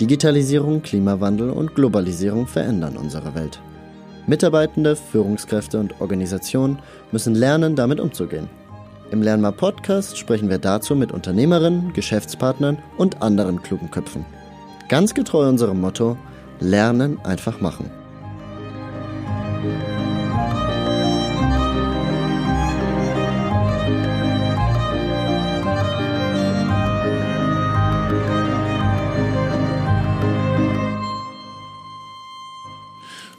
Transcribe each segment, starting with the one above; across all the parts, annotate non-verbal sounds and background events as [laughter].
Digitalisierung, Klimawandel und Globalisierung verändern unsere Welt. Mitarbeitende, Führungskräfte und Organisationen müssen lernen, damit umzugehen. Im Lernmar Podcast sprechen wir dazu mit Unternehmerinnen, Geschäftspartnern und anderen klugen Köpfen. Ganz getreu unserem Motto: Lernen einfach machen.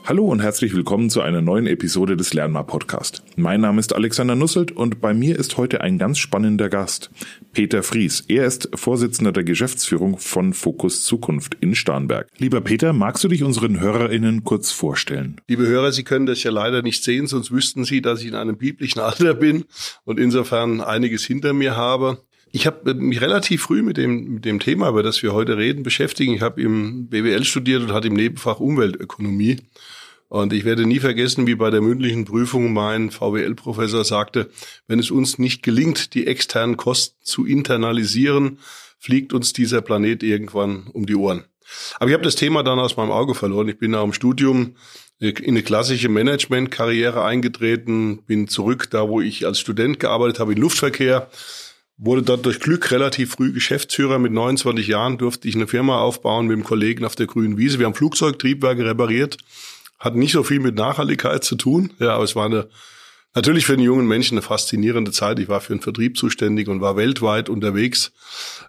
Hallo und herzlich willkommen zu einer neuen Episode des Lernmar Podcast. Mein Name ist Alexander Nusselt und bei mir ist heute ein ganz spannender Gast, Peter Fries. Er ist Vorsitzender der Geschäftsführung von Fokus Zukunft in Starnberg. Lieber Peter, magst du dich unseren HörerInnen kurz vorstellen? Liebe Hörer, Sie können das ja leider nicht sehen, sonst wüssten Sie, dass ich in einem biblischen Alter bin und insofern einiges hinter mir habe. Ich habe mich relativ früh mit dem, mit dem Thema, über das wir heute reden, beschäftigt. Ich habe im BWL studiert und hatte im Nebenfach Umweltökonomie. Und ich werde nie vergessen, wie bei der mündlichen Prüfung mein VWL-Professor sagte, wenn es uns nicht gelingt, die externen Kosten zu internalisieren, fliegt uns dieser Planet irgendwann um die Ohren. Aber ich habe das Thema dann aus meinem Auge verloren. Ich bin nach dem Studium in eine klassische Management-Karriere eingetreten, bin zurück da, wo ich als Student gearbeitet habe, in Luftverkehr, wurde dort durch Glück relativ früh Geschäftsführer. Mit 29 Jahren durfte ich eine Firma aufbauen mit einem Kollegen auf der grünen Wiese. Wir haben Flugzeugtriebwerke repariert, hat nicht so viel mit Nachhaltigkeit zu tun. Ja, aber es war eine, natürlich für den jungen Menschen eine faszinierende Zeit. Ich war für den Vertrieb zuständig und war weltweit unterwegs.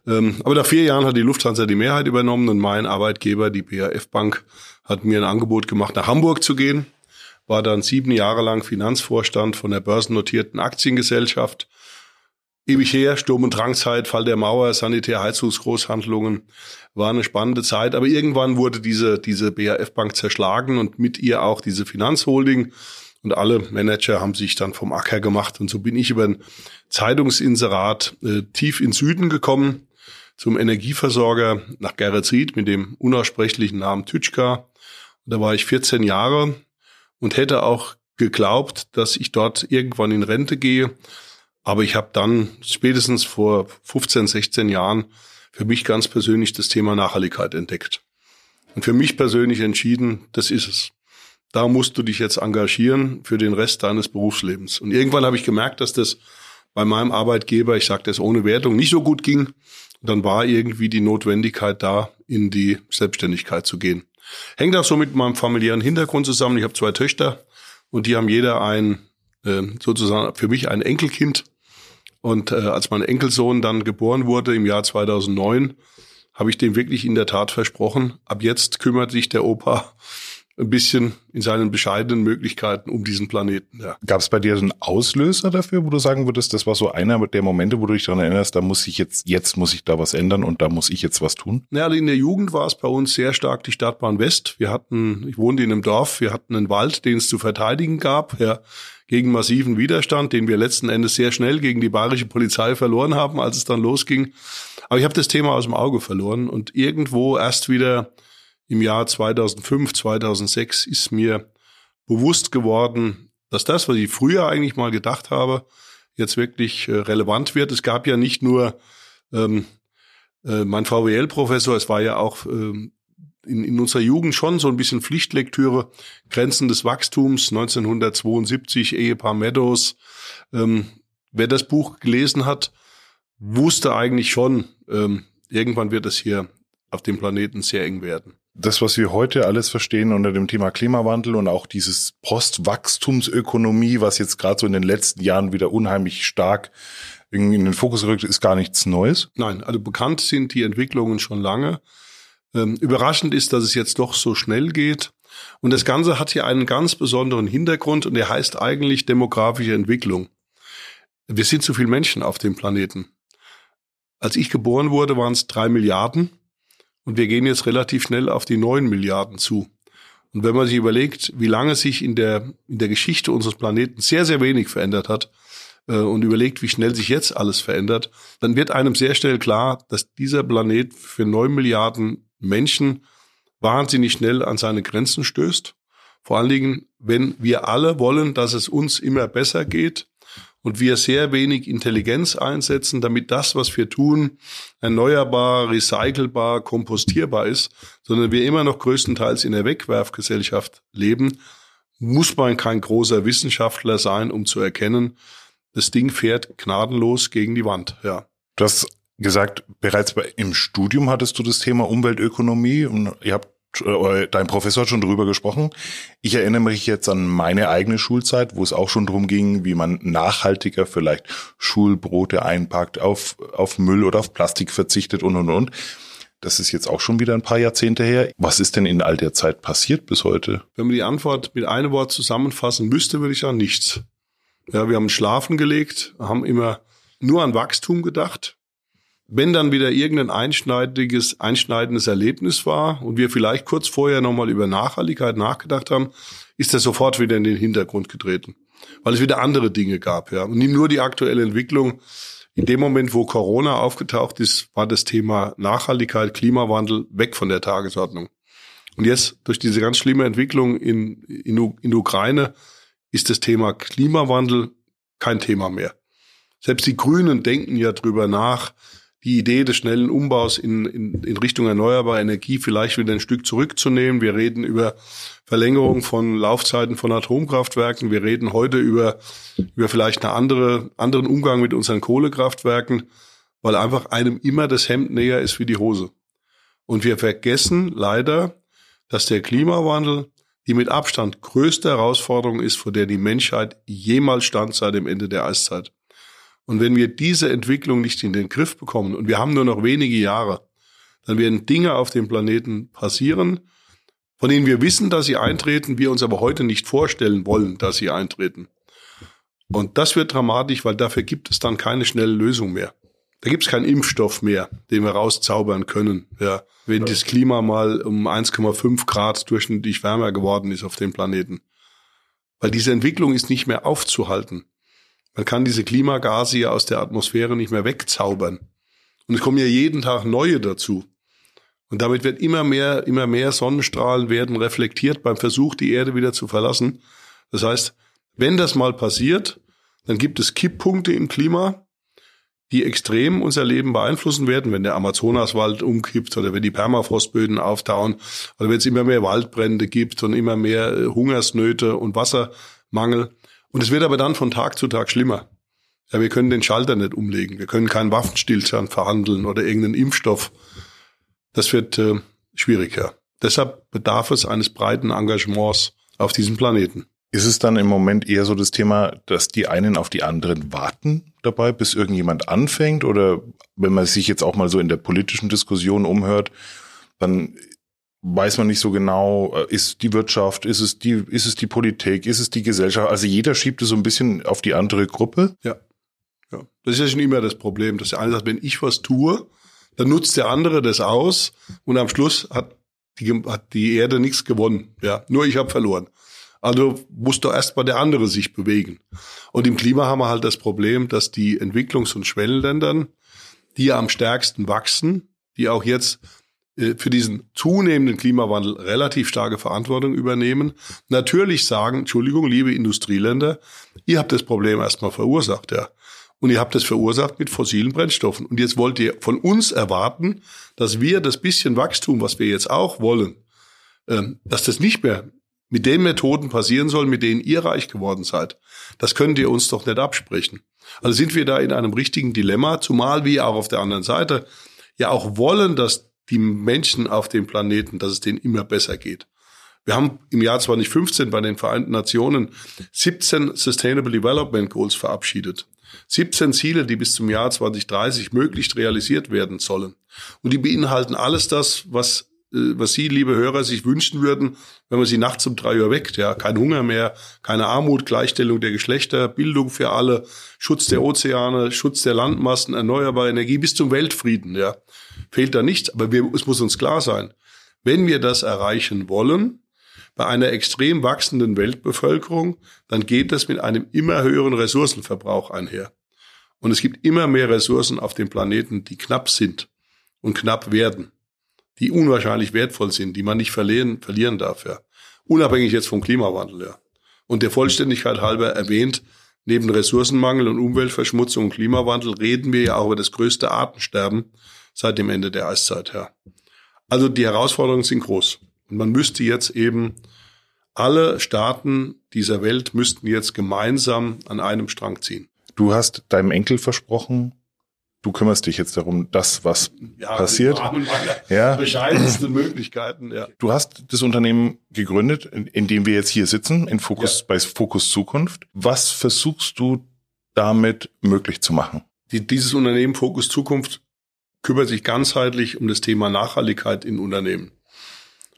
Ähm, aber nach vier Jahren hat die Lufthansa die Mehrheit übernommen und mein Arbeitgeber, die BAF Bank, hat mir ein Angebot gemacht, nach Hamburg zu gehen. War dann sieben Jahre lang Finanzvorstand von der börsennotierten Aktiengesellschaft ewig her, Sturm- und Drangzeit, Fall der Mauer, Sanitärheizungsgroßhandlungen, war eine spannende Zeit. Aber irgendwann wurde diese, diese BAF-Bank zerschlagen und mit ihr auch diese Finanzholding. Und alle Manager haben sich dann vom Acker gemacht. Und so bin ich über ein Zeitungsinserat äh, tief in Süden gekommen, zum Energieversorger nach Geretsried mit dem unaussprechlichen Namen Tütschka. Und da war ich 14 Jahre und hätte auch geglaubt, dass ich dort irgendwann in Rente gehe. Aber ich habe dann spätestens vor 15, 16 Jahren für mich ganz persönlich das Thema Nachhaltigkeit entdeckt. Und für mich persönlich entschieden, das ist es. Da musst du dich jetzt engagieren für den Rest deines Berufslebens. Und irgendwann habe ich gemerkt, dass das bei meinem Arbeitgeber, ich sage das ohne Wertung, nicht so gut ging. Und dann war irgendwie die Notwendigkeit da, in die Selbstständigkeit zu gehen. Hängt auch so mit meinem familiären Hintergrund zusammen. Ich habe zwei Töchter und die haben jeder ein, äh, sozusagen für mich ein Enkelkind. Und äh, als mein Enkelsohn dann geboren wurde im Jahr 2009, habe ich dem wirklich in der Tat versprochen, ab jetzt kümmert sich der Opa ein bisschen in seinen bescheidenen Möglichkeiten um diesen Planeten. Ja. Gab es bei dir einen Auslöser dafür, wo du sagen würdest, das war so einer der Momente, wo du dich daran erinnerst, da muss ich jetzt, jetzt muss ich da was ändern und da muss ich jetzt was tun? Ja, in der Jugend war es bei uns sehr stark die Stadtbahn West. Wir hatten, ich wohnte in einem Dorf, wir hatten einen Wald, den es zu verteidigen gab. Ja, gegen massiven Widerstand, den wir letzten Endes sehr schnell gegen die bayerische Polizei verloren haben, als es dann losging. Aber ich habe das Thema aus dem Auge verloren und irgendwo erst wieder im Jahr 2005, 2006 ist mir bewusst geworden, dass das, was ich früher eigentlich mal gedacht habe, jetzt wirklich äh, relevant wird. Es gab ja nicht nur ähm, äh, mein VWL-Professor, es war ja auch ähm, in, in unserer Jugend schon so ein bisschen Pflichtlektüre, Grenzen des Wachstums, 1972, Ehepaar Meadows. Ähm, wer das Buch gelesen hat, wusste eigentlich schon, ähm, irgendwann wird es hier auf dem Planeten sehr eng werden. Das, was wir heute alles verstehen unter dem Thema Klimawandel und auch dieses Postwachstumsökonomie, was jetzt gerade so in den letzten Jahren wieder unheimlich stark in den Fokus gerückt ist, gar nichts Neues? Nein, also bekannt sind die Entwicklungen schon lange. Ähm, überraschend ist, dass es jetzt doch so schnell geht. Und das Ganze hat hier einen ganz besonderen Hintergrund und der heißt eigentlich demografische Entwicklung. Wir sind zu viele Menschen auf dem Planeten. Als ich geboren wurde, waren es drei Milliarden und wir gehen jetzt relativ schnell auf die neun Milliarden zu. Und wenn man sich überlegt, wie lange sich in der, in der Geschichte unseres Planeten sehr, sehr wenig verändert hat, äh, und überlegt, wie schnell sich jetzt alles verändert, dann wird einem sehr schnell klar, dass dieser Planet für neun Milliarden Menschen wahnsinnig schnell an seine Grenzen stößt. Vor allen Dingen, wenn wir alle wollen, dass es uns immer besser geht und wir sehr wenig Intelligenz einsetzen, damit das, was wir tun, erneuerbar, recycelbar, kompostierbar ist, sondern wir immer noch größtenteils in der Wegwerfgesellschaft leben, muss man kein großer Wissenschaftler sein, um zu erkennen, das Ding fährt gnadenlos gegen die Wand, ja. Du gesagt, bereits im Studium hattest du das Thema Umweltökonomie und ihr habt äh, dein Professor hat schon drüber gesprochen. Ich erinnere mich jetzt an meine eigene Schulzeit, wo es auch schon darum ging, wie man nachhaltiger vielleicht Schulbrote einpackt, auf, auf Müll oder auf Plastik verzichtet und, und, und. Das ist jetzt auch schon wieder ein paar Jahrzehnte her. Was ist denn in all der Zeit passiert bis heute? Wenn man die Antwort mit einem Wort zusammenfassen müsste, würde ich sagen, nichts. Ja, wir haben schlafen gelegt, haben immer nur an Wachstum gedacht. Wenn dann wieder irgendein einschneidiges, einschneidendes Erlebnis war und wir vielleicht kurz vorher nochmal über Nachhaltigkeit nachgedacht haben, ist das sofort wieder in den Hintergrund getreten. Weil es wieder andere Dinge gab, ja. Und nicht nur die aktuelle Entwicklung. In dem Moment, wo Corona aufgetaucht ist, war das Thema Nachhaltigkeit, Klimawandel weg von der Tagesordnung. Und jetzt durch diese ganz schlimme Entwicklung in, in, in Ukraine ist das Thema Klimawandel kein Thema mehr. Selbst die Grünen denken ja drüber nach, die Idee des schnellen Umbaus in, in, in Richtung erneuerbare Energie vielleicht wieder ein Stück zurückzunehmen. Wir reden über Verlängerung von Laufzeiten von Atomkraftwerken. Wir reden heute über, über vielleicht einen andere, anderen Umgang mit unseren Kohlekraftwerken, weil einfach einem immer das Hemd näher ist wie die Hose. Und wir vergessen leider, dass der Klimawandel die mit Abstand größte Herausforderung ist, vor der die Menschheit jemals stand seit dem Ende der Eiszeit. Und wenn wir diese Entwicklung nicht in den Griff bekommen, und wir haben nur noch wenige Jahre, dann werden Dinge auf dem Planeten passieren, von denen wir wissen, dass sie eintreten, wir uns aber heute nicht vorstellen wollen, dass sie eintreten. Und das wird dramatisch, weil dafür gibt es dann keine schnelle Lösung mehr. Da gibt es keinen Impfstoff mehr, den wir rauszaubern können. Ja, wenn das Klima mal um 1,5 Grad durchschnittlich wärmer geworden ist auf dem Planeten. Weil diese Entwicklung ist nicht mehr aufzuhalten. Man kann diese Klimagase ja aus der Atmosphäre nicht mehr wegzaubern. Und es kommen ja jeden Tag neue dazu. Und damit wird immer mehr, immer mehr Sonnenstrahlen werden reflektiert beim Versuch, die Erde wieder zu verlassen. Das heißt, wenn das mal passiert, dann gibt es Kipppunkte im Klima, die extrem unser Leben beeinflussen werden, wenn der Amazonaswald umkippt oder wenn die Permafrostböden auftauen oder wenn es immer mehr Waldbrände gibt und immer mehr äh, Hungersnöte und Wassermangel. Und es wird aber dann von Tag zu Tag schlimmer. Ja, wir können den Schalter nicht umlegen. Wir können keinen Waffenstillstand verhandeln oder irgendeinen Impfstoff. Das wird äh, schwieriger. Deshalb bedarf es eines breiten Engagements auf diesem Planeten. Ist es dann im Moment eher so das Thema, dass die einen auf die anderen warten dabei, bis irgendjemand anfängt? Oder wenn man sich jetzt auch mal so in der politischen Diskussion umhört, dann weiß man nicht so genau, äh, ist die Wirtschaft, ist es die, ist es die Politik, ist es die Gesellschaft? Also jeder schiebt es so ein bisschen auf die andere Gruppe. Ja. ja. Das ist ja schon immer das Problem, dass der eine sagt, wenn ich was tue, dann nutzt der andere das aus und am Schluss hat die, hat die Erde nichts gewonnen. Ja, nur ich habe verloren. Also muss doch erstmal der andere sich bewegen. Und im Klima haben wir halt das Problem, dass die Entwicklungs- und Schwellenländern, die am stärksten wachsen, die auch jetzt für diesen zunehmenden Klimawandel relativ starke Verantwortung übernehmen, natürlich sagen, Entschuldigung, liebe Industrieländer, ihr habt das Problem erstmal verursacht, ja. Und ihr habt es verursacht mit fossilen Brennstoffen. Und jetzt wollt ihr von uns erwarten, dass wir das bisschen Wachstum, was wir jetzt auch wollen, ähm, dass das nicht mehr mit den Methoden passieren soll, mit denen ihr reich geworden seid. Das könnt ihr uns doch nicht absprechen. Also sind wir da in einem richtigen Dilemma, zumal wir auch auf der anderen Seite ja auch wollen, dass die Menschen auf dem Planeten, dass es denen immer besser geht. Wir haben im Jahr 2015 bei den Vereinten Nationen 17 Sustainable Development Goals verabschiedet. 17 Ziele, die bis zum Jahr 2030 möglichst realisiert werden sollen. Und die beinhalten alles das, was was Sie, liebe Hörer, sich wünschen würden, wenn man sie nachts um drei Uhr weckt. Ja, kein Hunger mehr, keine Armut, Gleichstellung der Geschlechter, Bildung für alle, Schutz der Ozeane, Schutz der Landmassen, erneuerbare Energie bis zum Weltfrieden. Ja, fehlt da nichts. Aber wir, es muss uns klar sein, wenn wir das erreichen wollen, bei einer extrem wachsenden Weltbevölkerung, dann geht das mit einem immer höheren Ressourcenverbrauch einher. Und es gibt immer mehr Ressourcen auf dem Planeten, die knapp sind und knapp werden die unwahrscheinlich wertvoll sind, die man nicht verlieren, verlieren darf, ja. Unabhängig jetzt vom Klimawandel, ja. Und der Vollständigkeit halber erwähnt, neben Ressourcenmangel und Umweltverschmutzung und Klimawandel reden wir ja auch über das größte Artensterben seit dem Ende der Eiszeit her. Also die Herausforderungen sind groß. Und man müsste jetzt eben alle Staaten dieser Welt müssten jetzt gemeinsam an einem Strang ziehen. Du hast deinem Enkel versprochen, du kümmerst dich jetzt darum, das, was ja, passiert. Ja. Bescheidenste Möglichkeiten, ja. Du hast das Unternehmen gegründet, in, in, dem wir jetzt hier sitzen, in Fokus, ja. bei Fokus Zukunft. Was versuchst du damit möglich zu machen? Die, dieses Unternehmen Fokus Zukunft kümmert sich ganzheitlich um das Thema Nachhaltigkeit in Unternehmen.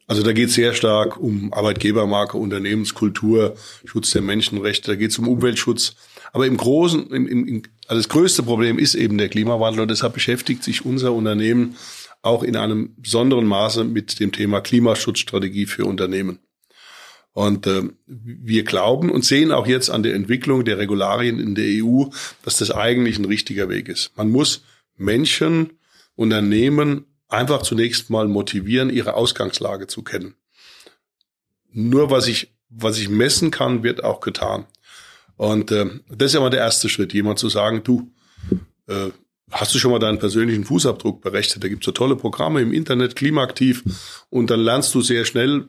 Also da geht es sehr stark um Arbeitgebermarke, Unternehmenskultur, Schutz der Menschenrechte, da geht es um Umweltschutz. Aber im Großen, im, im, also das größte Problem ist eben der Klimawandel und deshalb beschäftigt sich unser Unternehmen auch in einem besonderen Maße mit dem Thema Klimaschutzstrategie für Unternehmen. Und äh, wir glauben und sehen auch jetzt an der Entwicklung der Regularien in der EU, dass das eigentlich ein richtiger Weg ist. Man muss Menschen, Unternehmen einfach zunächst mal motivieren, ihre Ausgangslage zu kennen. Nur was ich, was ich messen kann, wird auch getan. Und äh, das ist ja mal der erste Schritt, jemand zu sagen, du, äh, hast du schon mal deinen persönlichen Fußabdruck berechnet? Da gibt's so tolle Programme im Internet, klimaaktiv, und dann lernst du sehr schnell,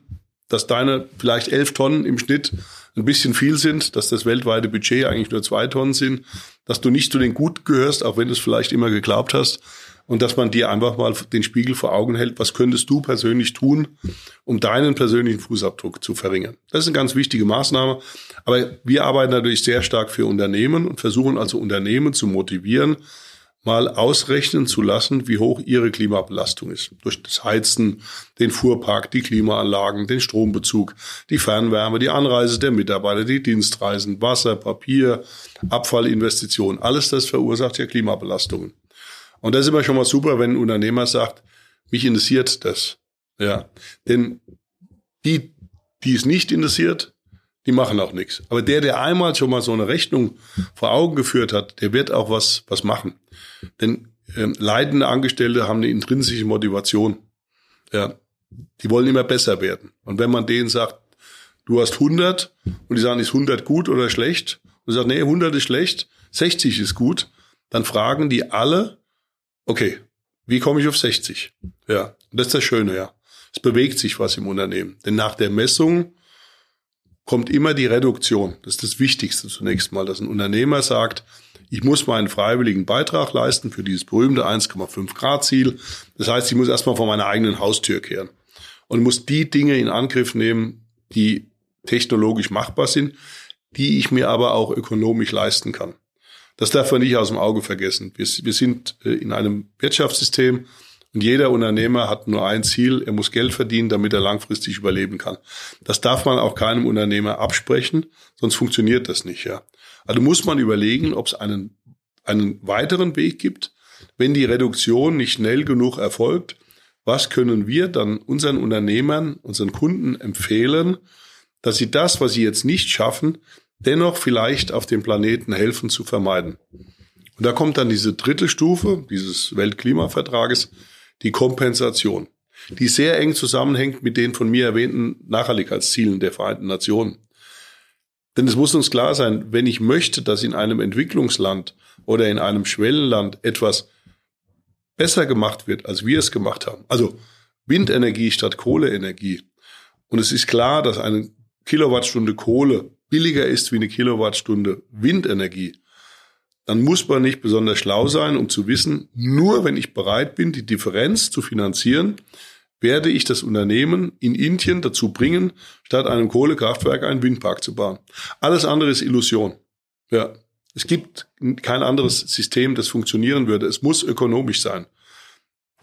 dass deine vielleicht elf Tonnen im Schnitt ein bisschen viel sind, dass das weltweite Budget eigentlich nur zwei Tonnen sind, dass du nicht zu den Gut gehörst, auch wenn du es vielleicht immer geglaubt hast, und dass man dir einfach mal den Spiegel vor Augen hält, was könntest du persönlich tun, um deinen persönlichen Fußabdruck zu verringern. Das ist eine ganz wichtige Maßnahme. Aber wir arbeiten natürlich sehr stark für Unternehmen und versuchen also Unternehmen zu motivieren, mal ausrechnen zu lassen, wie hoch ihre Klimabelastung ist. Durch das Heizen, den Fuhrpark, die Klimaanlagen, den Strombezug, die Fernwärme, die Anreise der Mitarbeiter, die Dienstreisen, Wasser, Papier, Abfallinvestitionen. Alles das verursacht ja Klimabelastungen. Und das ist immer schon mal super, wenn ein Unternehmer sagt, mich interessiert das. Ja, denn die, die es nicht interessiert, die machen auch nichts. Aber der, der einmal schon mal so eine Rechnung vor Augen geführt hat, der wird auch was, was machen. Denn ähm, leidende Angestellte haben eine intrinsische Motivation. Ja, die wollen immer besser werden. Und wenn man denen sagt, du hast 100 und die sagen, ist 100 gut oder schlecht? Und sagt, nee, 100 ist schlecht, 60 ist gut, dann fragen die alle, okay, wie komme ich auf 60? Ja, das ist das Schöne, ja. Es bewegt sich was im Unternehmen. Denn nach der Messung kommt immer die Reduktion. Das ist das Wichtigste zunächst mal, dass ein Unternehmer sagt, ich muss meinen freiwilligen Beitrag leisten für dieses berühmte 1,5 Grad Ziel. Das heißt, ich muss erstmal vor meiner eigenen Haustür kehren und muss die Dinge in Angriff nehmen, die technologisch machbar sind, die ich mir aber auch ökonomisch leisten kann. Das darf man nicht aus dem Auge vergessen. Wir, wir sind äh, in einem Wirtschaftssystem und jeder Unternehmer hat nur ein Ziel, er muss Geld verdienen, damit er langfristig überleben kann. Das darf man auch keinem Unternehmer absprechen, sonst funktioniert das nicht, ja. Also muss man überlegen, ob es einen, einen weiteren Weg gibt, wenn die Reduktion nicht schnell genug erfolgt. Was können wir dann unseren Unternehmern, unseren Kunden empfehlen, dass sie das, was sie jetzt nicht schaffen, dennoch vielleicht auf dem Planeten helfen zu vermeiden. Und da kommt dann diese dritte Stufe dieses Weltklimavertrages, die Kompensation, die sehr eng zusammenhängt mit den von mir erwähnten Nachhaltigkeitszielen der Vereinten Nationen. Denn es muss uns klar sein, wenn ich möchte, dass in einem Entwicklungsland oder in einem Schwellenland etwas besser gemacht wird, als wir es gemacht haben, also Windenergie statt Kohleenergie, und es ist klar, dass eine Kilowattstunde Kohle billiger ist wie eine Kilowattstunde Windenergie, dann muss man nicht besonders schlau sein, um zu wissen, nur wenn ich bereit bin, die Differenz zu finanzieren, werde ich das Unternehmen in Indien dazu bringen, statt einem Kohlekraftwerk einen Windpark zu bauen. Alles andere ist Illusion. Ja. Es gibt kein anderes System, das funktionieren würde. Es muss ökonomisch sein.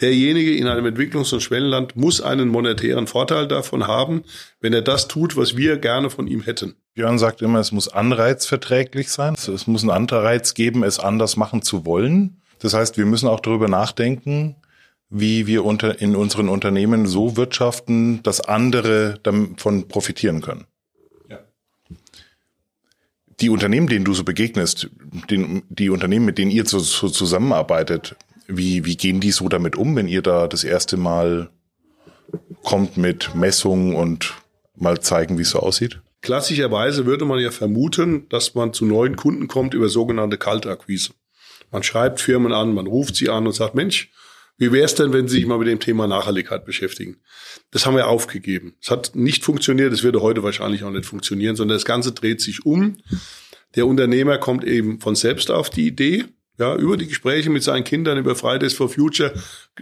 Derjenige in einem Entwicklungs- und Schwellenland muss einen monetären Vorteil davon haben, wenn er das tut, was wir gerne von ihm hätten. Björn sagt immer, es muss anreizverträglich sein. Es muss einen Anreiz geben, es anders machen zu wollen. Das heißt, wir müssen auch darüber nachdenken, wie wir unter, in unseren Unternehmen so wirtschaften, dass andere davon profitieren können. Ja. Die Unternehmen, denen du so begegnest, den, die Unternehmen, mit denen ihr so, so zusammenarbeitet, wie, wie gehen die so damit um, wenn ihr da das erste Mal kommt mit Messungen und mal zeigen, wie es so aussieht? Klassischerweise würde man ja vermuten, dass man zu neuen Kunden kommt über sogenannte Kaltakquise. Man schreibt Firmen an, man ruft sie an und sagt, Mensch, wie wäre es denn, wenn Sie sich mal mit dem Thema Nachhaltigkeit beschäftigen? Das haben wir aufgegeben. Es hat nicht funktioniert, es würde heute wahrscheinlich auch nicht funktionieren, sondern das Ganze dreht sich um. Der Unternehmer kommt eben von selbst auf die Idee, ja, über die Gespräche mit seinen Kindern, über Fridays for Future.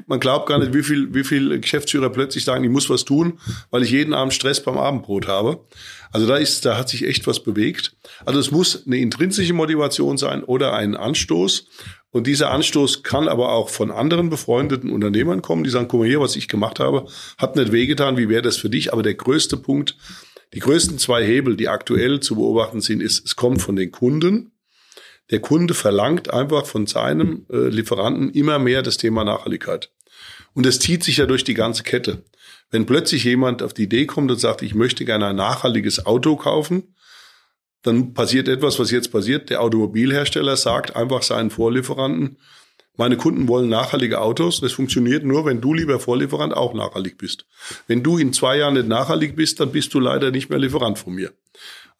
Man glaubt gar nicht, wie viel, wie viel Geschäftsführer plötzlich sagen, ich muss was tun, weil ich jeden Abend Stress beim Abendbrot habe. Also da ist, da hat sich echt was bewegt. Also es muss eine intrinsische Motivation sein oder ein Anstoß. Und dieser Anstoß kann aber auch von anderen befreundeten Unternehmern kommen, die sagen, guck mal hier, was ich gemacht habe, hat nicht wehgetan, wie wäre das für dich? Aber der größte Punkt, die größten zwei Hebel, die aktuell zu beobachten sind, ist, es kommt von den Kunden. Der Kunde verlangt einfach von seinem äh, Lieferanten immer mehr das Thema Nachhaltigkeit. Und das zieht sich ja durch die ganze Kette. Wenn plötzlich jemand auf die Idee kommt und sagt, ich möchte gerne ein nachhaltiges Auto kaufen, dann passiert etwas, was jetzt passiert. Der Automobilhersteller sagt einfach seinen Vorlieferanten, meine Kunden wollen nachhaltige Autos. Das funktioniert nur, wenn du, lieber Vorlieferant, auch nachhaltig bist. Wenn du in zwei Jahren nicht nachhaltig bist, dann bist du leider nicht mehr Lieferant von mir.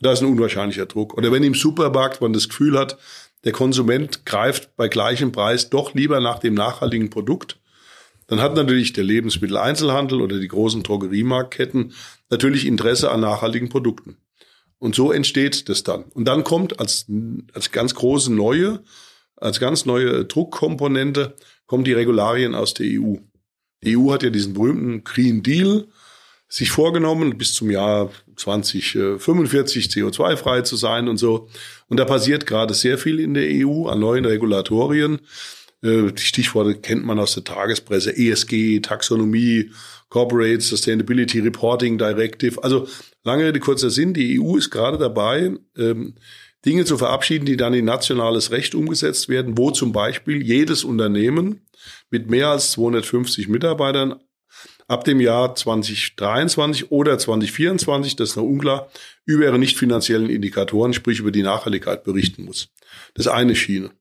Da ist ein unwahrscheinlicher Druck. Oder wenn im Supermarkt man das Gefühl hat, der Konsument greift bei gleichem Preis doch lieber nach dem nachhaltigen Produkt, dann hat natürlich der Lebensmitteleinzelhandel oder die großen Drogeriemarktketten natürlich Interesse an nachhaltigen Produkten. Und so entsteht das dann. Und dann kommt als, als ganz große neue, als ganz neue Druckkomponente, kommen die Regularien aus der EU. Die EU hat ja diesen berühmten Green Deal sich vorgenommen, bis zum Jahr 2045 CO2-frei zu sein und so. Und da passiert gerade sehr viel in der EU an neuen Regulatorien. Äh, die Stichworte kennt man aus der Tagespresse, ESG, Taxonomie, Corporate Sustainability Reporting Directive. Also lange Rede, kurzer Sinn, die EU ist gerade dabei, ähm, Dinge zu verabschieden, die dann in nationales Recht umgesetzt werden, wo zum Beispiel jedes Unternehmen mit mehr als 250 Mitarbeitern ab dem Jahr 2023 oder 2024, das ist noch unklar, über ihre nicht finanziellen Indikatoren, sprich über die Nachhaltigkeit berichten muss. Das ist eine Schiene.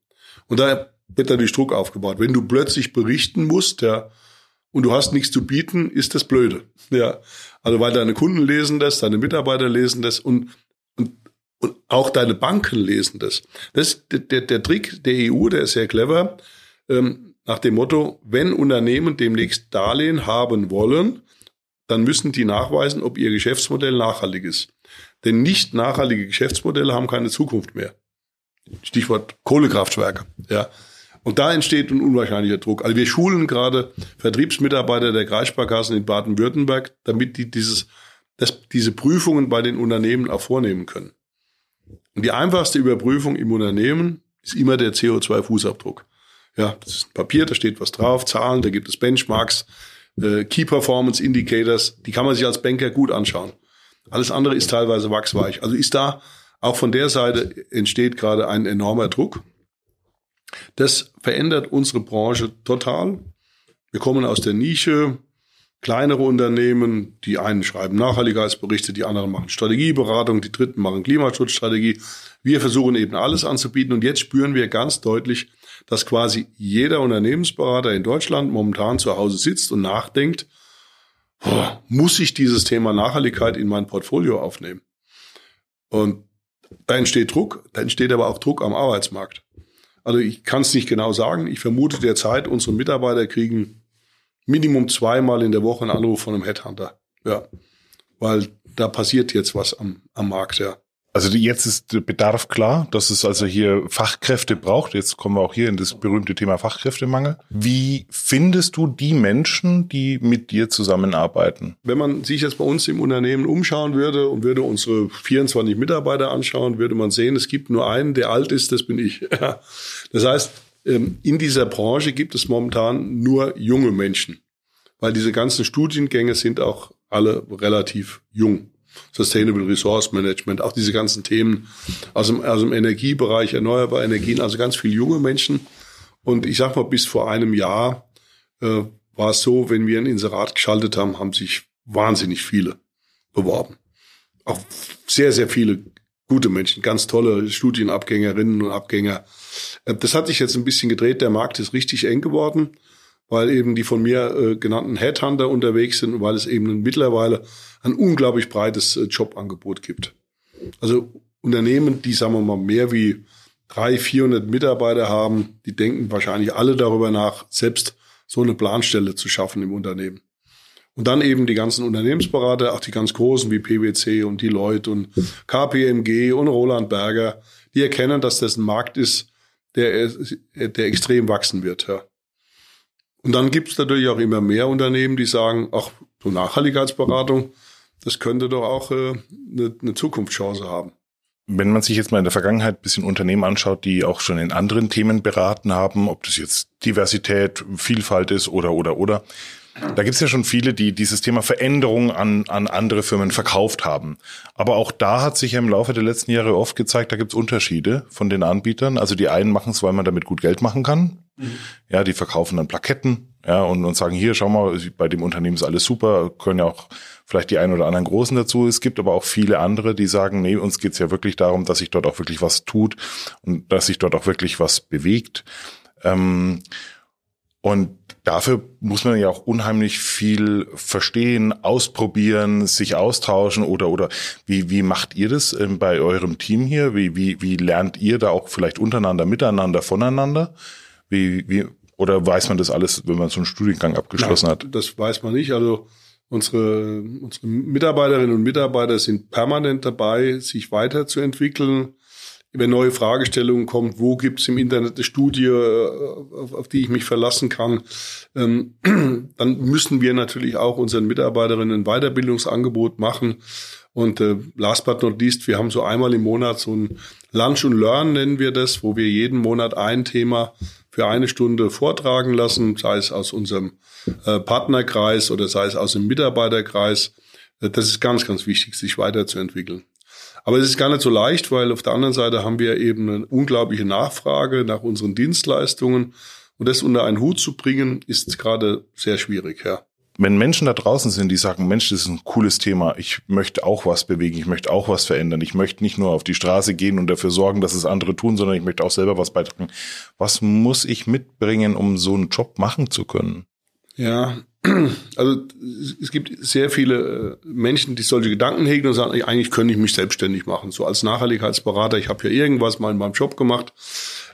Und da wird natürlich Druck aufgebaut. Wenn du plötzlich berichten musst, ja, und du hast nichts zu bieten, ist das blöde. Ja, also weil deine Kunden lesen das, deine Mitarbeiter lesen das und und, und auch deine Banken lesen das. Das der, der Trick der EU, der ist sehr clever. Ähm, nach dem Motto, wenn Unternehmen demnächst Darlehen haben wollen, dann müssen die nachweisen, ob ihr Geschäftsmodell nachhaltig ist. Denn nicht nachhaltige Geschäftsmodelle haben keine Zukunft mehr. Stichwort Kohlekraftwerke. Ja. Und da entsteht ein unwahrscheinlicher Druck. Also wir schulen gerade Vertriebsmitarbeiter der Kreissparkassen in Baden-Württemberg, damit die dieses, das, diese Prüfungen bei den Unternehmen auch vornehmen können. Und die einfachste Überprüfung im Unternehmen ist immer der CO2-Fußabdruck. Ja, das ist ein Papier, da steht was drauf, Zahlen, da gibt es Benchmarks, äh, Key Performance Indicators, die kann man sich als Banker gut anschauen. Alles andere ist teilweise wachsweich. Also ist da auch von der Seite entsteht gerade ein enormer Druck. Das verändert unsere Branche total. Wir kommen aus der Nische, kleinere Unternehmen, die einen schreiben Nachhaltigkeitsberichte, die anderen machen Strategieberatung, die dritten machen Klimaschutzstrategie. Wir versuchen eben alles anzubieten und jetzt spüren wir ganz deutlich, dass quasi jeder Unternehmensberater in Deutschland momentan zu Hause sitzt und nachdenkt, oh, muss ich dieses Thema Nachhaltigkeit in mein Portfolio aufnehmen? Und da entsteht Druck, da entsteht aber auch Druck am Arbeitsmarkt. Also ich kann es nicht genau sagen. Ich vermute derzeit, unsere Mitarbeiter kriegen Minimum zweimal in der Woche einen Anruf von einem Headhunter. Ja, weil da passiert jetzt was am, am Markt, ja. Also jetzt ist der Bedarf klar, dass es also hier Fachkräfte braucht. Jetzt kommen wir auch hier in das berühmte Thema Fachkräftemangel. Wie findest du die Menschen, die mit dir zusammenarbeiten? Wenn man sich jetzt bei uns im Unternehmen umschauen würde und würde unsere 24 Mitarbeiter anschauen, würde man sehen, es gibt nur einen, der alt ist, das bin ich. [laughs] Das heißt, ähm, in dieser Branche gibt es momentan nur junge Menschen, weil diese ganzen Studiengänge sind auch alle relativ jung. Sustainable Resource Management, auch diese ganzen Themen aus dem, aus dem Energiebereich, erneuerbare Energien, also ganz viele junge Menschen. Und ich sag mal, bis vor einem Jahr äh, war es so, wenn wir ein Inserat geschaltet haben, haben sich wahnsinnig viele beworben. Auch sehr, sehr viele gute Menschen, ganz tolle Studienabgängerinnen und Abgänger. Äh, das hat sich jetzt ein bisschen gedreht. Der Markt ist richtig eng geworden weil eben die von mir äh, genannten Headhunter unterwegs sind und weil es eben mittlerweile ein unglaublich breites äh, Jobangebot gibt. Also Unternehmen, die, sagen wir mal, mehr wie 300, 400 Mitarbeiter haben, die denken wahrscheinlich alle darüber nach, selbst so eine Planstelle zu schaffen im Unternehmen. Und dann eben die ganzen Unternehmensberater, auch die ganz großen wie PwC und Deloitte und KPMG und Roland Berger, die erkennen, dass das ein Markt ist, der, der extrem wachsen wird. Ja. Und dann gibt es natürlich auch immer mehr Unternehmen, die sagen, ach, so Nachhaltigkeitsberatung, das könnte doch auch äh, eine, eine Zukunftschance haben. Wenn man sich jetzt mal in der Vergangenheit ein bisschen Unternehmen anschaut, die auch schon in anderen Themen beraten haben, ob das jetzt Diversität, Vielfalt ist oder oder oder, da gibt es ja schon viele, die dieses Thema Veränderung an, an andere Firmen verkauft haben. Aber auch da hat sich ja im Laufe der letzten Jahre oft gezeigt, da gibt es Unterschiede von den Anbietern. Also die einen machen es, weil man damit gut Geld machen kann. Ja, die verkaufen dann Plaketten, ja, und, und sagen, hier, schau mal, bei dem Unternehmen ist alles super, können ja auch vielleicht die ein oder anderen Großen dazu. Es gibt aber auch viele andere, die sagen, nee, uns geht's ja wirklich darum, dass sich dort auch wirklich was tut und dass sich dort auch wirklich was bewegt. Ähm, und dafür muss man ja auch unheimlich viel verstehen, ausprobieren, sich austauschen oder oder wie wie macht ihr das ähm, bei eurem Team hier? Wie wie wie lernt ihr da auch vielleicht untereinander, miteinander, voneinander? Wie wie oder weiß man das alles, wenn man so einen Studiengang abgeschlossen Nein, hat? Das weiß man nicht. Also unsere unsere Mitarbeiterinnen und Mitarbeiter sind permanent dabei, sich weiterzuentwickeln wenn neue Fragestellungen kommen, wo gibt es im Internet eine Studie, äh, auf, auf, die ich mich verlassen kann, ähm, [clears throat] dann müssen wir natürlich auch unseren Mitarbeiterinnen ein Weiterbildungsangebot machen. Und äh, last but not least, wir haben so einmal im Monat so ein Lunch und Learn, nennen wir das, wo wir jeden Monat ein Thema für eine Stunde vortragen lassen, sei es aus unserem äh, Partnerkreis oder sei es aus dem Mitarbeiterkreis. Äh, das ist ganz, ganz wichtig, sich weiterzuentwickeln. Aber es ist gar nicht so leicht, weil auf der anderen Seite haben wir eben eine unglaubliche Nachfrage nach unseren Dienstleistungen. Und das unter einen Hut zu bringen, ist gerade sehr schwierig, ja. Wenn Menschen da draußen sind, die sagen, Mensch, das ist ein cooles Thema, ich möchte auch was bewegen, ich möchte auch was verändern, ich möchte nicht nur auf die Straße gehen und dafür sorgen, dass es andere tun, sondern ich möchte auch selber was beitragen. Was muss ich mitbringen, um so einen Job machen zu können? Ja, [clears throat] also es gibt sehr viele äh, Menschen, die solche Gedanken hegen und sagen, eigentlich könnte ich mich selbstständig machen. So als Nachhaltigkeitsberater, ich habe ja irgendwas mal in meinem Job gemacht.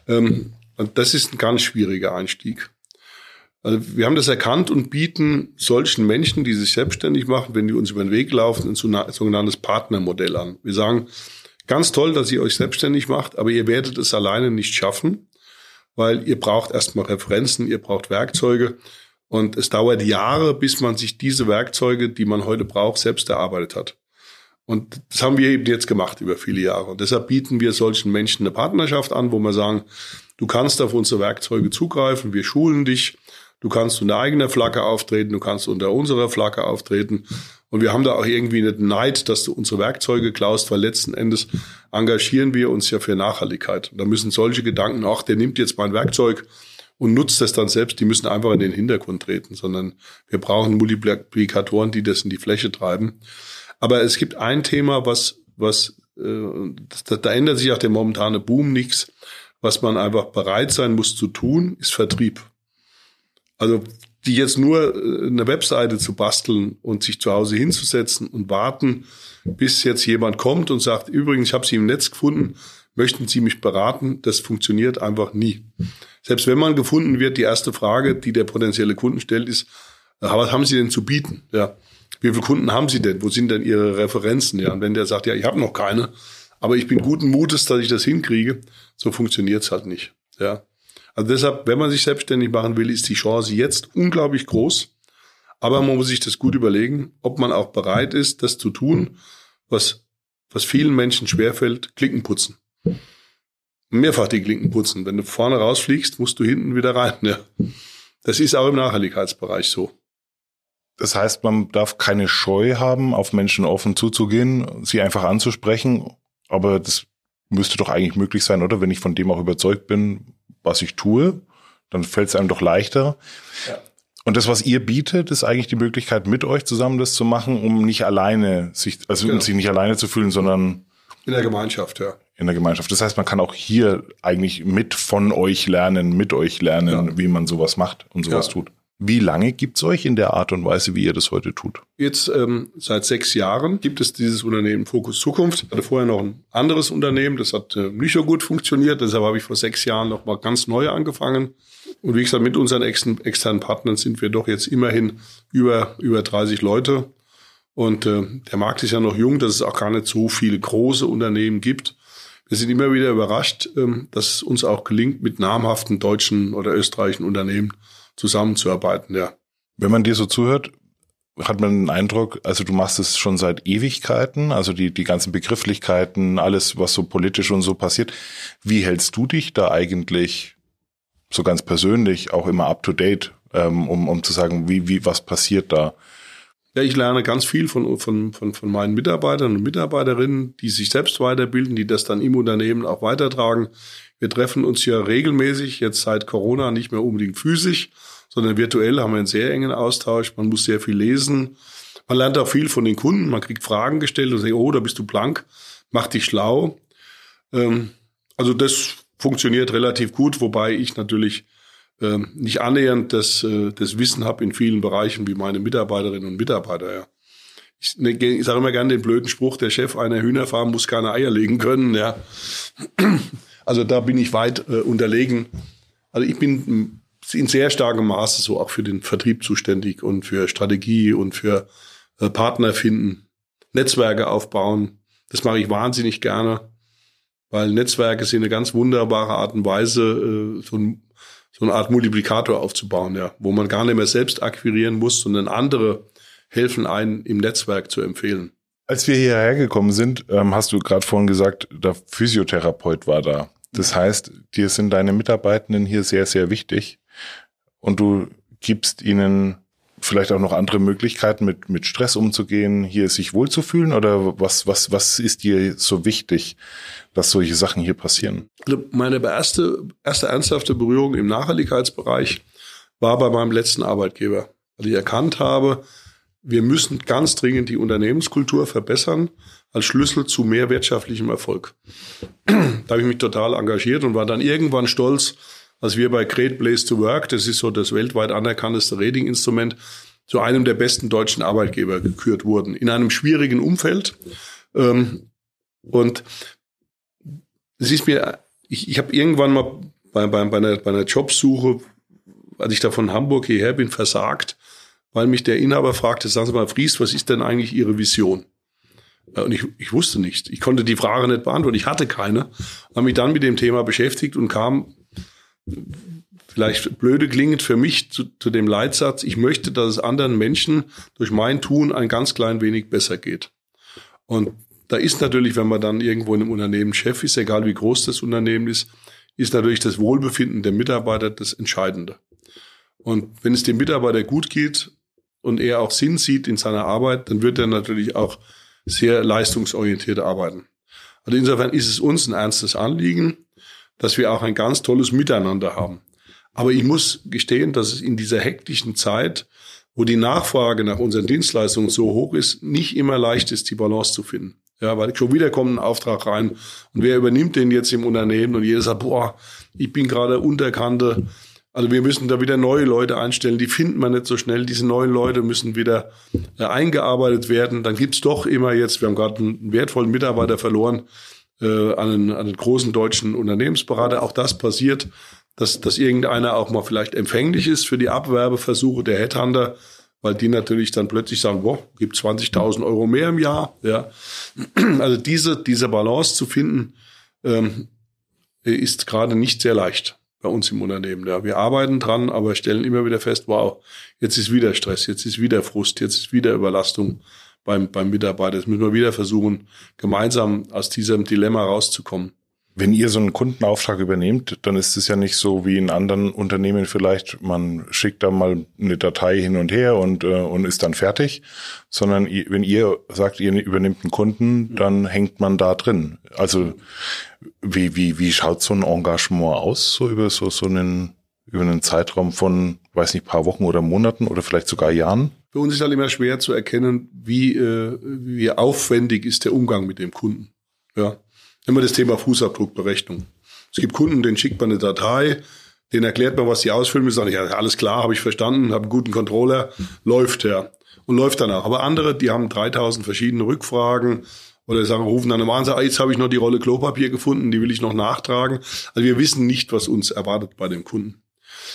Ähm, und das ist ein ganz schwieriger Einstieg. Also wir haben das erkannt und bieten solchen Menschen, die sich selbstständig machen, wenn die uns über den Weg laufen, ein sogenanntes Partnermodell an. Wir sagen, ganz toll, dass ihr euch selbstständig macht, aber ihr werdet es alleine nicht schaffen, weil ihr braucht erstmal Referenzen, ihr braucht Werkzeuge und es dauert Jahre, bis man sich diese Werkzeuge, die man heute braucht, selbst erarbeitet hat. Und das haben wir eben jetzt gemacht über viele Jahre. Und deshalb bieten wir solchen Menschen eine Partnerschaft an, wo wir sagen, du kannst auf unsere Werkzeuge zugreifen, wir schulen dich, du kannst unter eigener Flagge auftreten, du kannst unter unserer Flagge auftreten. Und wir haben da auch irgendwie nicht Neid, dass du unsere Werkzeuge klaust, weil letzten Endes engagieren wir uns ja für Nachhaltigkeit. Und da müssen solche Gedanken, ach, der nimmt jetzt mein Werkzeug und nutzt das dann selbst. Die müssen einfach in den Hintergrund treten, sondern wir brauchen Multiplikatoren, die das in die Fläche treiben. Aber es gibt ein Thema, was, was äh, da, da ändert sich auch der momentane Boom nichts. Was man einfach bereit sein muss zu tun, ist Vertrieb. Also die jetzt nur äh, eine Webseite zu basteln und sich zu Hause hinzusetzen und warten, bis jetzt jemand kommt und sagt, übrigens, ich habe Sie im Netz gefunden, möchten Sie mich beraten? Das funktioniert einfach nie. Selbst wenn man gefunden wird, die erste Frage, die der potenzielle Kunden stellt, ist, äh, was haben Sie denn zu bieten? Ja. Wie viele Kunden haben Sie denn? Wo sind denn Ihre Referenzen? Ja, und wenn der sagt, ja, ich habe noch keine, aber ich bin guten Mutes, dass ich das hinkriege, so funktioniert's halt nicht. Ja. Also deshalb, wenn man sich selbstständig machen will, ist die Chance jetzt unglaublich groß. Aber man muss sich das gut überlegen, ob man auch bereit ist, das zu tun, was, was vielen Menschen schwerfällt, Klicken putzen mehrfach die Klinken putzen. Wenn du vorne rausfliegst, musst du hinten wieder rein. Ja. Das ist auch im Nachhaltigkeitsbereich so. Das heißt, man darf keine Scheu haben, auf Menschen offen zuzugehen, sie einfach anzusprechen. Aber das müsste doch eigentlich möglich sein, oder? Wenn ich von dem auch überzeugt bin, was ich tue, dann fällt es einem doch leichter. Ja. Und das, was ihr bietet, ist eigentlich die Möglichkeit, mit euch zusammen das zu machen, um nicht alleine sich, also genau. um sich nicht alleine zu fühlen, sondern in der Gemeinschaft, ja in der Gemeinschaft. Das heißt, man kann auch hier eigentlich mit von euch lernen, mit euch lernen, ja. wie man sowas macht und sowas ja. tut. Wie lange gibt's euch in der Art und Weise, wie ihr das heute tut? Jetzt ähm, seit sechs Jahren gibt es dieses Unternehmen Fokus Zukunft. Ich hatte vorher noch ein anderes Unternehmen, das hat äh, nicht so gut funktioniert. Deshalb habe ich vor sechs Jahren noch mal ganz neu angefangen. Und wie gesagt, mit unseren externen Partnern sind wir doch jetzt immerhin über, über 30 Leute. Und äh, der Markt ist ja noch jung, dass es auch gar nicht so viele große Unternehmen gibt. Wir sind immer wieder überrascht, ähm, dass es uns auch gelingt, mit namhaften deutschen oder österreichischen Unternehmen zusammenzuarbeiten, ja. Wenn man dir so zuhört, hat man den Eindruck, also du machst es schon seit Ewigkeiten, also die, die ganzen Begrifflichkeiten, alles, was so politisch und so passiert. Wie hältst du dich da eigentlich so ganz persönlich auch immer up to date, ähm, um, um zu sagen, wie, wie, was passiert da? Ja, ich lerne ganz viel von, von, von, von meinen Mitarbeitern und Mitarbeiterinnen, die sich selbst weiterbilden, die das dann im Unternehmen auch weitertragen. Wir treffen uns ja regelmäßig, jetzt seit Corona nicht mehr unbedingt physisch, sondern virtuell haben wir einen sehr engen Austausch. Man muss sehr viel lesen. Man lernt auch viel von den Kunden. Man kriegt Fragen gestellt und sagt, oh, da bist du blank, mach dich schlau. Ähm, also das funktioniert relativ gut, wobei ich natürlich ähm, nicht annähernd das, äh, das Wissen habe in vielen Bereichen wie meine Mitarbeiterinnen und Mitarbeiter. Ja. Ich, ne, ich sage immer gerne den blöden Spruch, der Chef einer Hühnerfarm muss keine Eier legen können. Ja. Also da bin ich weit äh, unterlegen. Also ich bin in sehr starkem Maße so auch für den Vertrieb zuständig und für Strategie und für äh, Partner finden, Netzwerke aufbauen. Das mache ich wahnsinnig gerne, weil Netzwerke sind eine ganz wunderbare Art und Weise, äh, so, ein, so eine Art Multiplikator aufzubauen, ja, wo man gar nicht mehr selbst akquirieren muss, sondern andere helfen einen im Netzwerk zu empfehlen. Als wir hierher gekommen sind, ähm, hast du gerade vorhin gesagt, der Physiotherapeut war da. Das heißt, dir sind deine Mitarbeitenden hier sehr, sehr wichtig und du gibst ihnen vielleicht auch noch andere Möglichkeiten, mit, mit Stress umzugehen, hier sich wohlzufühlen oder was, was, was ist dir so wichtig, dass solche Sachen hier passieren? Also meine erste, erste ernsthafte Berührung im Nachhaltigkeitsbereich war bei meinem letzten Arbeitgeber, weil ich erkannt habe, wir müssen ganz dringend die Unternehmenskultur verbessern als Schlüssel zu mehr wirtschaftlichem Erfolg. [clears throat] da habe ich mich total engagiert und war dann irgendwann stolz, als wir bei Great Place to Work, das ist so das weltweit anerkannteste Ratinginstrument, zu einem der besten deutschen Arbeitgeber gekürt wurden. In einem schwierigen Umfeld. Ähm, und es ist mir, ich, ich habe irgendwann mal bei, bei, bei, einer, bei einer Jobsuche, als ich da von Hamburg hierher bin, versagt, weil mich der Inhaber fragte, sagen Sie mal, Fries, was ist denn eigentlich Ihre Vision? Und ich, ich wusste nicht. Ich konnte die Frage nicht beantworten. Ich hatte keine. Habe mich dann mit dem Thema beschäftigt und kam vielleicht blöde klingend für mich zu, zu dem Leitsatz, ich möchte, dass es anderen Menschen durch mein Tun ein ganz klein wenig besser geht. Und da ist natürlich, wenn man dann irgendwo in einem Unternehmen Chef ist, egal wie groß das Unternehmen ist, ist natürlich das Wohlbefinden der Mitarbeiter das Entscheidende. Und wenn es dem Mitarbeiter gut geht und er auch Sinn sieht in seiner Arbeit, dann wird er natürlich auch sehr leistungsorientiert arbeiten. Also insofern ist es uns ein ernstes Anliegen, dass wir auch ein ganz tolles Miteinander haben. Aber ich muss gestehen, dass es in dieser hektischen Zeit, wo die Nachfrage nach unseren Dienstleistungen so hoch ist, nicht immer leicht ist, die Balance zu finden. Ja, weil schon wieder kommt ein Auftrag rein und wer übernimmt den jetzt im Unternehmen und jeder sagt, boah, ich bin gerade Unterkante, also wir müssen da wieder neue Leute einstellen, die finden man nicht so schnell. Diese neuen Leute müssen wieder äh, eingearbeitet werden. Dann gibt's doch immer jetzt, wir haben gerade einen wertvollen Mitarbeiter verloren, äh, an, einen, an einen großen deutschen Unternehmensberater. Auch das passiert, dass, dass irgendeiner auch mal vielleicht empfänglich ist für die Abwerbeversuche der Headhunter, weil die natürlich dann plötzlich sagen, boah, gibt 20.000 Euro mehr im Jahr. Ja. Also diese, diese Balance zu finden, ähm, ist gerade nicht sehr leicht bei uns im Unternehmen. Ja, wir arbeiten dran, aber stellen immer wieder fest, wow, jetzt ist wieder Stress, jetzt ist wieder Frust, jetzt ist wieder Überlastung beim, beim Mitarbeiter. Jetzt müssen wir wieder versuchen, gemeinsam aus diesem Dilemma rauszukommen. Wenn ihr so einen Kundenauftrag übernehmt, dann ist es ja nicht so wie in anderen Unternehmen vielleicht, man schickt da mal eine Datei hin und her und, äh, und ist dann fertig, sondern wenn ihr sagt, ihr übernimmt einen Kunden, dann hängt man da drin. Also wie, wie, wie schaut so ein Engagement aus, so über so, so einen, über einen Zeitraum von, weiß nicht, paar Wochen oder Monaten oder vielleicht sogar Jahren? Für uns ist halt immer schwer zu erkennen, wie, äh, wie aufwendig ist der Umgang mit dem Kunden. Ja. Immer das Thema Fußabdruckberechnung. Es gibt Kunden, denen schickt man eine Datei, Den erklärt man, was die ausfüllen müssen. Sag ich, ja, alles klar, habe ich verstanden, habe einen guten Controller, läuft ja. Und läuft danach. Aber andere, die haben 3000 verschiedene Rückfragen oder sagen, rufen dann an und sagen, ah, jetzt habe ich noch die Rolle Klopapier gefunden, die will ich noch nachtragen. Also wir wissen nicht, was uns erwartet bei dem Kunden.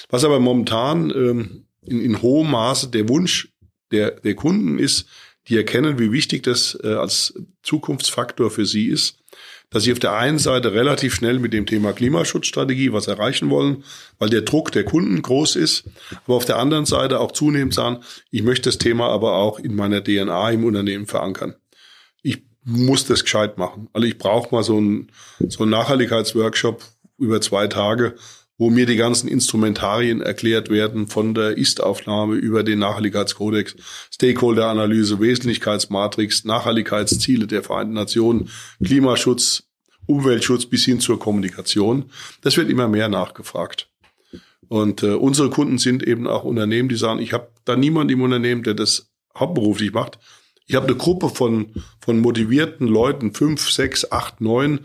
Was aber momentan ähm, in, in hohem Maße der Wunsch der, der Kunden ist, die erkennen, wie wichtig das äh, als Zukunftsfaktor für sie ist, dass sie auf der einen Seite relativ schnell mit dem Thema Klimaschutzstrategie was erreichen wollen, weil der Druck der Kunden groß ist, aber auf der anderen Seite auch zunehmend sagen, ich möchte das Thema aber auch in meiner DNA im Unternehmen verankern. Ich muss das gescheit machen. Also ich brauche mal so einen, so einen Nachhaltigkeitsworkshop über zwei Tage, wo mir die ganzen Instrumentarien erklärt werden, von der Ist-Aufnahme über den Nachhaltigkeitskodex, Stakeholder-Analyse, Wesentlichkeitsmatrix, Nachhaltigkeitsziele der Vereinten Nationen, Klimaschutz, Umweltschutz bis hin zur Kommunikation. Das wird immer mehr nachgefragt. Und äh, unsere Kunden sind eben auch Unternehmen, die sagen, ich habe da niemand im Unternehmen, der das hauptberuflich macht. Ich habe eine Gruppe von, von motivierten Leuten, fünf, sechs, acht, neun,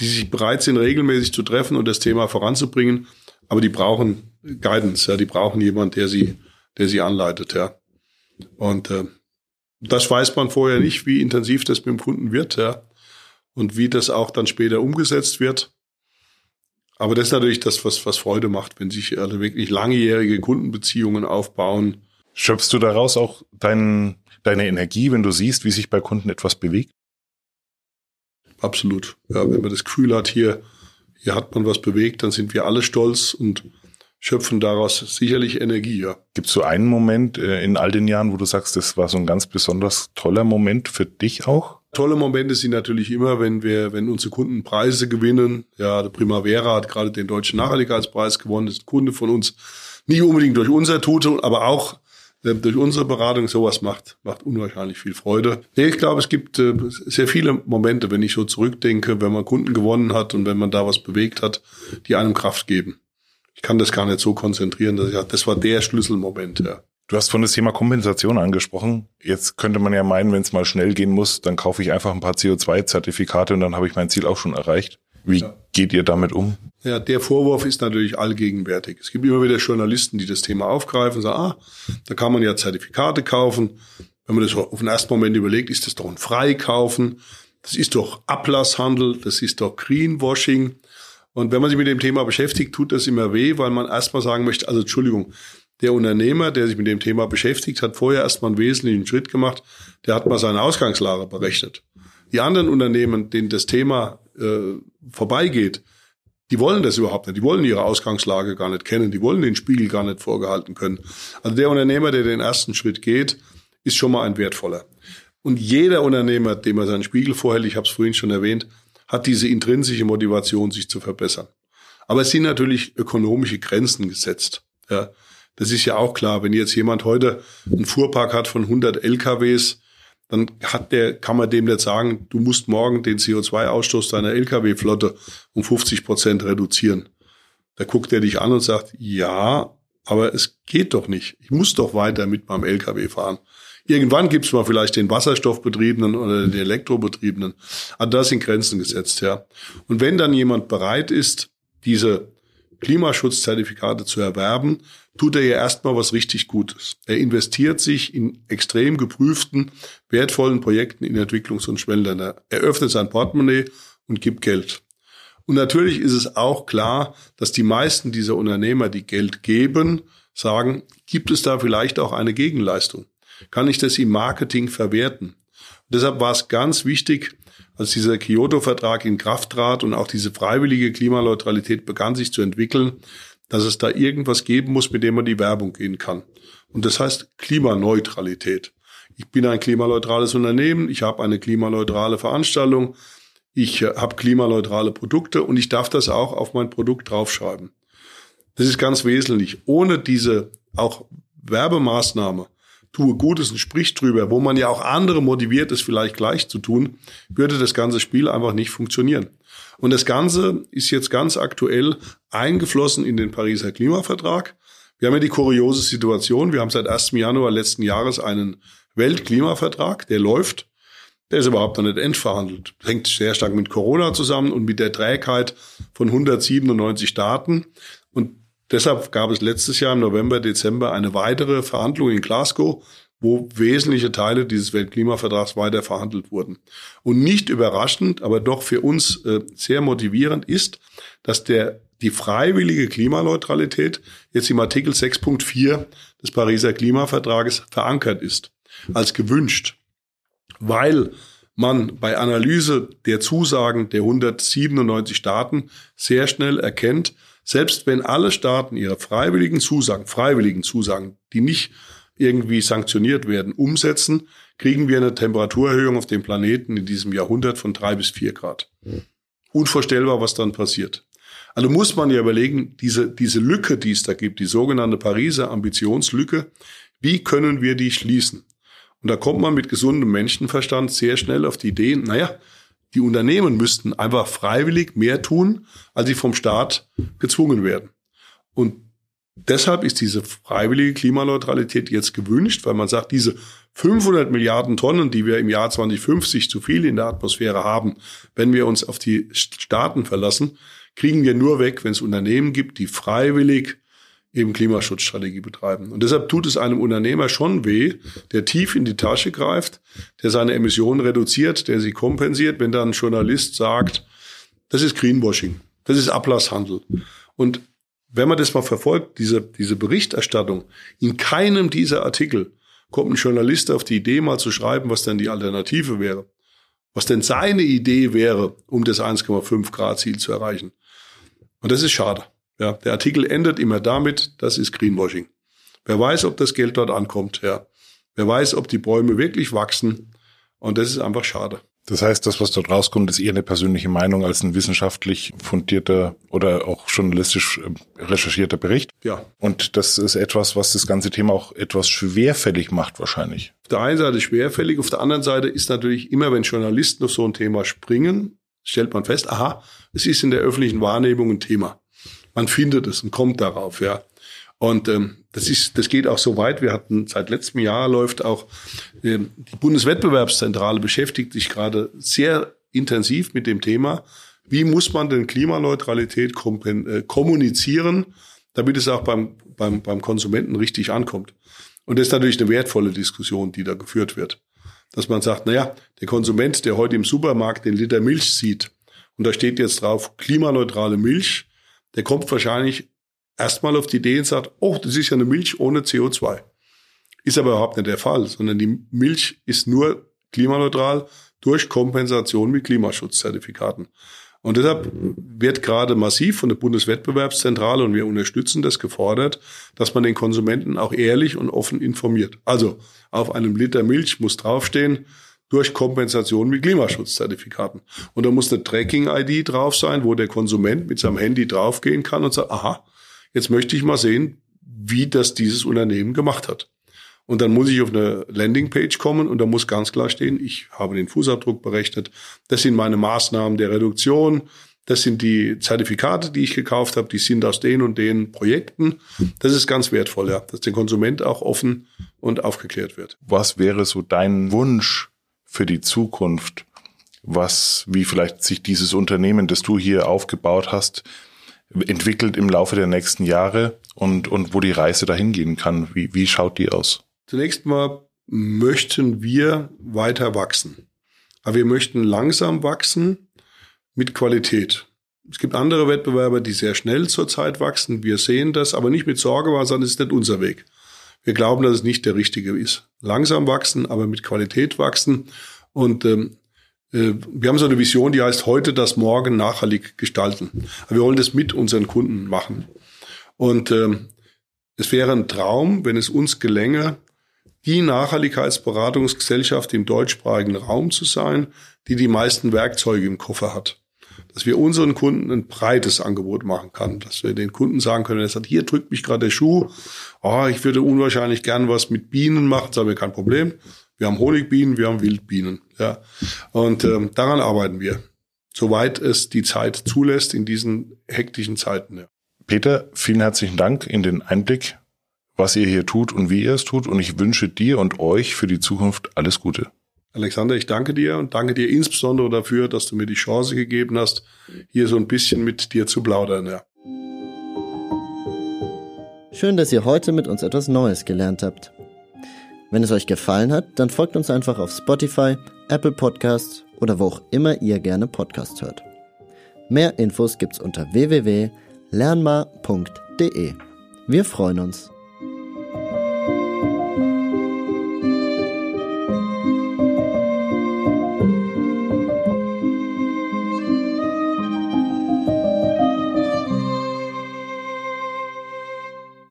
die sich bereit sind, regelmäßig zu treffen und das Thema voranzubringen. Aber die brauchen Guidance, ja, die brauchen jemand, der sie, der sie anleitet, ja. Und äh, das weiß man vorher nicht, wie intensiv das mit dem Kunden wird, ja. Und wie das auch dann später umgesetzt wird. Aber das ist natürlich das, was, was Freude macht, wenn sich also wirklich langjährige Kundenbeziehungen aufbauen. Schöpfst du daraus auch dein, deine Energie, wenn du siehst, wie sich bei Kunden etwas bewegt? Absolut. Ja, wenn man das Gefühl hat, hier, hier hat man was bewegt, dann sind wir alle stolz und schöpfen daraus sicherlich Energie, ja. Gibt es so einen Moment äh, in all den Jahren, wo du sagst, das war so ein ganz besonders toller Moment für dich auch? Tolle Momente sind natürlich immer, wenn wir, wenn unsere Kunden Preise gewinnen. Ja, der Primavera hat gerade den deutschen Nachhaltigkeitspreis gewonnen, das ist ein Kunde von uns. Nicht unbedingt durch unser Tute, aber auch durch unsere Beratung sowas macht, macht unwahrscheinlich viel Freude. Ich glaube, es gibt äh, sehr viele Momente, wenn ich so zurückdenke, wenn man Kunden gewonnen hat und wenn man da was bewegt hat, die einem Kraft geben. Ich kann das gar nicht so konzentrieren, dass ich, das war der Schlüsselmoment, ja. Du hast von das Thema Kompensation angesprochen. Jetzt könnte man ja meinen, wenn es mal schnell gehen muss, dann kaufe ich einfach ein paar CO2-Zertifikate und dann habe ich mein Ziel auch schon erreicht. Wie ja. geht ihr damit um? Ja, der Vorwurf ist natürlich allgegenwärtig. Es gibt immer wieder Journalisten, die das Thema aufgreifen und sagen, ah, da kann man ja Zertifikate kaufen. Wenn man das auf den ersten Moment überlegt, ist das doch ein Freikaufen. Das ist doch Ablasshandel, das ist doch Greenwashing. Und wenn man sich mit dem Thema beschäftigt, tut das immer weh, weil man erstmal sagen möchte, also Entschuldigung, der Unternehmer, der sich mit dem Thema beschäftigt, hat vorher erstmal einen wesentlichen Schritt gemacht. Der hat mal seine Ausgangslage berechnet. Die anderen Unternehmen, denen das Thema äh, vorbeigeht, die wollen das überhaupt nicht. Die wollen ihre Ausgangslage gar nicht kennen. Die wollen den Spiegel gar nicht vorgehalten können. Also der Unternehmer, der den ersten Schritt geht, ist schon mal ein wertvoller. Und jeder Unternehmer, dem er seinen Spiegel vorhält, ich habe es vorhin schon erwähnt, hat diese intrinsische Motivation, sich zu verbessern. Aber es sind natürlich ökonomische Grenzen gesetzt. Ja, das ist ja auch klar. Wenn jetzt jemand heute einen Fuhrpark hat von 100 LKWs, dann hat der, kann man dem nicht sagen, du musst morgen den CO2-Ausstoß deiner Lkw-Flotte um 50 Prozent reduzieren. Da guckt er dich an und sagt, ja, aber es geht doch nicht. Ich muss doch weiter mit meinem Lkw fahren. Irgendwann gibt's mal vielleicht den Wasserstoffbetriebenen oder den Elektrobetriebenen. Aber da sind Grenzen gesetzt, ja. Und wenn dann jemand bereit ist, diese Klimaschutzzertifikate zu erwerben, tut er ja erstmal was richtig Gutes. Er investiert sich in extrem geprüften, wertvollen Projekten in Entwicklungs- und Schwellenländer. Er öffnet sein Portemonnaie und gibt Geld. Und natürlich ist es auch klar, dass die meisten dieser Unternehmer, die Geld geben, sagen, gibt es da vielleicht auch eine Gegenleistung? Kann ich das im Marketing verwerten? Und deshalb war es ganz wichtig, als dieser Kyoto-Vertrag in Kraft trat und auch diese freiwillige Klimaneutralität begann sich zu entwickeln, dass es da irgendwas geben muss, mit dem man die Werbung gehen kann. Und das heißt Klimaneutralität. Ich bin ein klimaneutrales Unternehmen, ich habe eine klimaneutrale Veranstaltung, ich äh, habe klimaneutrale Produkte und ich darf das auch auf mein Produkt draufschreiben. Das ist ganz wesentlich. Ohne diese auch Werbemaßnahme tue Gutes und sprich drüber, wo man ja auch andere motiviert, es vielleicht gleich zu tun, würde das ganze Spiel einfach nicht funktionieren. Und das Ganze ist jetzt ganz aktuell eingeflossen in den Pariser Klimavertrag. Wir haben ja die kuriose Situation, wir haben seit 1. Januar letzten Jahres einen Weltklimavertrag, der läuft. Der ist überhaupt noch nicht endverhandelt. Hängt sehr stark mit Corona zusammen und mit der Trägheit von 197 Staaten. Und Deshalb gab es letztes Jahr im November, Dezember eine weitere Verhandlung in Glasgow, wo wesentliche Teile dieses Weltklimavertrags weiter verhandelt wurden. Und nicht überraschend, aber doch für uns äh, sehr motivierend ist, dass der, die freiwillige Klimaneutralität jetzt im Artikel 6.4 des Pariser Klimavertrages verankert ist, als gewünscht, weil man bei Analyse der Zusagen der 197 Staaten sehr schnell erkennt, selbst wenn alle Staaten ihre freiwilligen Zusagen, freiwilligen Zusagen, die nicht irgendwie sanktioniert werden, umsetzen, kriegen wir eine Temperaturerhöhung auf dem Planeten in diesem Jahrhundert von drei bis vier Grad. Unvorstellbar, was dann passiert. Also muss man ja überlegen, diese, diese Lücke, die es da gibt, die sogenannte Pariser Ambitionslücke, wie können wir die schließen? Und da kommt man mit gesundem Menschenverstand sehr schnell auf die Idee, naja, die Unternehmen müssten einfach freiwillig mehr tun, als sie vom Staat gezwungen werden. Und deshalb ist diese freiwillige Klimaneutralität jetzt gewünscht, weil man sagt, diese 500 Milliarden Tonnen, die wir im Jahr 2050 zu viel in der Atmosphäre haben, wenn wir uns auf die Staaten verlassen, kriegen wir nur weg, wenn es Unternehmen gibt, die freiwillig eben Klimaschutzstrategie betreiben. Und deshalb tut es einem Unternehmer schon weh, der tief in die Tasche greift, der seine Emissionen reduziert, der sie kompensiert, wenn dann ein Journalist sagt, das ist Greenwashing, das ist Ablasshandel. Und wenn man das mal verfolgt, diese, diese Berichterstattung, in keinem dieser Artikel kommt ein Journalist auf die Idee, mal zu schreiben, was denn die Alternative wäre. Was denn seine Idee wäre, um das 1,5 Grad Ziel zu erreichen. Und das ist schade. Ja, der Artikel endet immer damit, das ist Greenwashing. Wer weiß, ob das Geld dort ankommt, ja. Wer weiß, ob die Bäume wirklich wachsen. Und das ist einfach schade. Das heißt, das, was dort rauskommt, ist eher eine persönliche Meinung als ein wissenschaftlich fundierter oder auch journalistisch äh, recherchierter Bericht. Ja. Und das ist etwas, was das ganze Thema auch etwas schwerfällig macht wahrscheinlich. Auf der einen Seite schwerfällig, auf der anderen Seite ist natürlich immer, wenn Journalisten auf so ein Thema springen, stellt man fest, aha, es ist in der öffentlichen Wahrnehmung ein Thema man findet es und kommt darauf, ja. Und ähm, das ist, das geht auch so weit. Wir hatten seit letztem Jahr läuft auch ähm, die Bundeswettbewerbszentrale beschäftigt sich gerade sehr intensiv mit dem Thema, wie muss man denn Klimaneutralität äh, kommunizieren, damit es auch beim, beim, beim Konsumenten richtig ankommt. Und das ist natürlich eine wertvolle Diskussion, die da geführt wird. Dass man sagt, na ja, der Konsument, der heute im Supermarkt den Liter Milch sieht, und da steht jetzt drauf klimaneutrale Milch, der kommt wahrscheinlich erstmal auf die Idee und sagt, oh, das ist ja eine Milch ohne CO2. Ist aber überhaupt nicht der Fall, sondern die Milch ist nur klimaneutral durch Kompensation mit Klimaschutzzertifikaten. Und deshalb wird gerade massiv von der Bundeswettbewerbszentrale, und wir unterstützen das, gefordert, dass man den Konsumenten auch ehrlich und offen informiert. Also auf einem Liter Milch muss draufstehen, durch Kompensation mit Klimaschutzzertifikaten. Und da muss eine Tracking-ID drauf sein, wo der Konsument mit seinem Handy draufgehen kann und sagt, aha, jetzt möchte ich mal sehen, wie das dieses Unternehmen gemacht hat. Und dann muss ich auf eine Landingpage kommen und da muss ganz klar stehen, ich habe den Fußabdruck berechnet. Das sind meine Maßnahmen der Reduktion. Das sind die Zertifikate, die ich gekauft habe. Die sind aus den und den Projekten. Das ist ganz wertvoll, ja, dass der Konsument auch offen und aufgeklärt wird. Was wäre so dein Wunsch für die Zukunft, was, wie vielleicht sich dieses Unternehmen, das du hier aufgebaut hast, entwickelt im Laufe der nächsten Jahre und, und wo die Reise dahin gehen kann. Wie, wie schaut die aus? Zunächst mal möchten wir weiter wachsen. Aber wir möchten langsam wachsen mit Qualität. Es gibt andere Wettbewerber, die sehr schnell zurzeit wachsen. Wir sehen das, aber nicht mit Sorge, sondern es ist nicht unser Weg. Wir glauben, dass es nicht der richtige ist. Langsam wachsen, aber mit Qualität wachsen. Und ähm, äh, wir haben so eine Vision, die heißt heute das Morgen nachhaltig gestalten. Wir wollen das mit unseren Kunden machen. Und ähm, es wäre ein Traum, wenn es uns gelänge, die Nachhaltigkeitsberatungsgesellschaft im deutschsprachigen Raum zu sein, die die meisten Werkzeuge im Koffer hat dass wir unseren Kunden ein breites Angebot machen kann, dass wir den Kunden sagen können, er sagt, hier drückt mich gerade der Schuh, oh, ich würde unwahrscheinlich gern was mit Bienen machen, sagen wir kein Problem. Wir haben Honigbienen, wir haben Wildbienen, ja. Und ähm, daran arbeiten wir, soweit es die Zeit zulässt in diesen hektischen Zeiten. Ja. Peter, vielen herzlichen Dank in den Einblick, was ihr hier tut und wie ihr es tut. Und ich wünsche dir und euch für die Zukunft alles Gute. Alexander, ich danke dir und danke dir insbesondere dafür, dass du mir die Chance gegeben hast, hier so ein bisschen mit dir zu plaudern. Ja. Schön, dass ihr heute mit uns etwas Neues gelernt habt. Wenn es euch gefallen hat, dann folgt uns einfach auf Spotify, Apple Podcasts oder wo auch immer ihr gerne Podcast hört. Mehr Infos gibt's unter www.lernmar.de. Wir freuen uns.